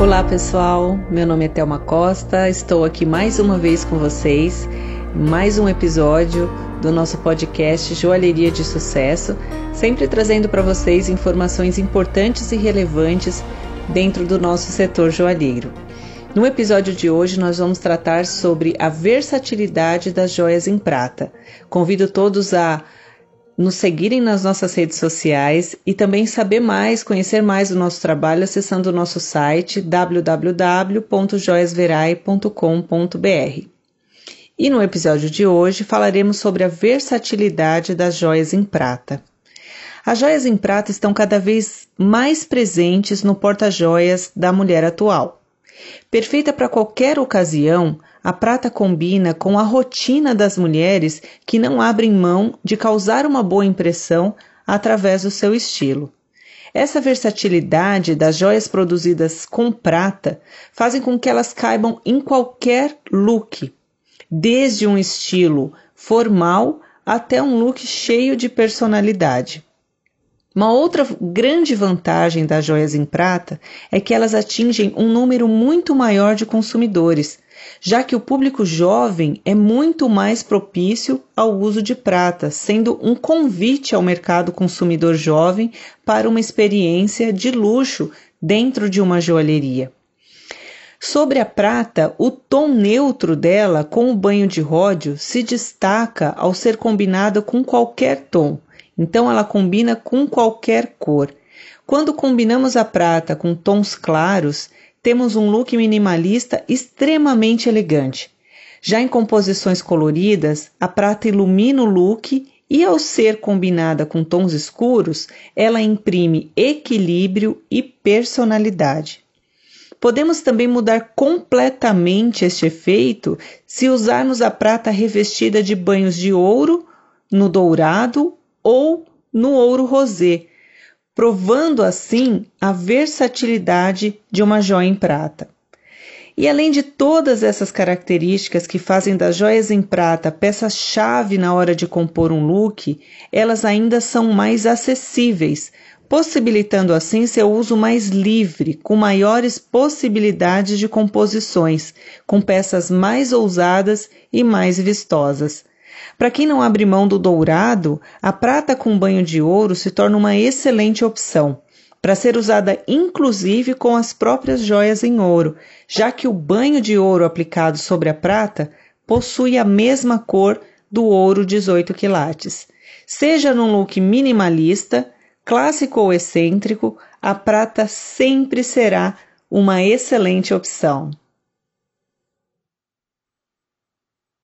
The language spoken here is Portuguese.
Olá pessoal, meu nome é Thelma Costa, estou aqui mais uma vez com vocês, mais um episódio do nosso podcast Joalheria de Sucesso, sempre trazendo para vocês informações importantes e relevantes dentro do nosso setor joalheiro. No episódio de hoje, nós vamos tratar sobre a versatilidade das joias em prata. Convido todos a nos seguirem nas nossas redes sociais e também saber mais, conhecer mais o nosso trabalho acessando o nosso site www.joiasverai.com.br. E no episódio de hoje falaremos sobre a versatilidade das joias em prata. As joias em prata estão cada vez mais presentes no porta-joias da mulher atual. Perfeita para qualquer ocasião, a prata combina com a rotina das mulheres que não abrem mão de causar uma boa impressão através do seu estilo. Essa versatilidade das joias produzidas com prata fazem com que elas caibam em qualquer look, desde um estilo formal até um look cheio de personalidade. Uma outra grande vantagem das joias em prata é que elas atingem um número muito maior de consumidores, já que o público jovem é muito mais propício ao uso de prata, sendo um convite ao mercado consumidor jovem para uma experiência de luxo dentro de uma joalheria. Sobre a prata, o tom neutro dela com o banho de ródio se destaca ao ser combinada com qualquer tom então ela combina com qualquer cor. Quando combinamos a prata com tons claros, temos um look minimalista extremamente elegante. Já em composições coloridas, a prata ilumina o look e, ao ser combinada com tons escuros, ela imprime equilíbrio e personalidade. Podemos também mudar completamente este efeito se usarmos a prata revestida de banhos de ouro no dourado ou no ouro rosé, provando assim a versatilidade de uma joia em prata. E além de todas essas características que fazem das joias em prata peça-chave na hora de compor um look, elas ainda são mais acessíveis, possibilitando assim seu uso mais livre, com maiores possibilidades de composições, com peças mais ousadas e mais vistosas. Para quem não abre mão do dourado, a prata com banho de ouro se torna uma excelente opção, para ser usada inclusive com as próprias joias em ouro, já que o banho de ouro aplicado sobre a prata possui a mesma cor do ouro 18 quilates. Seja num look minimalista, clássico ou excêntrico, a prata sempre será uma excelente opção.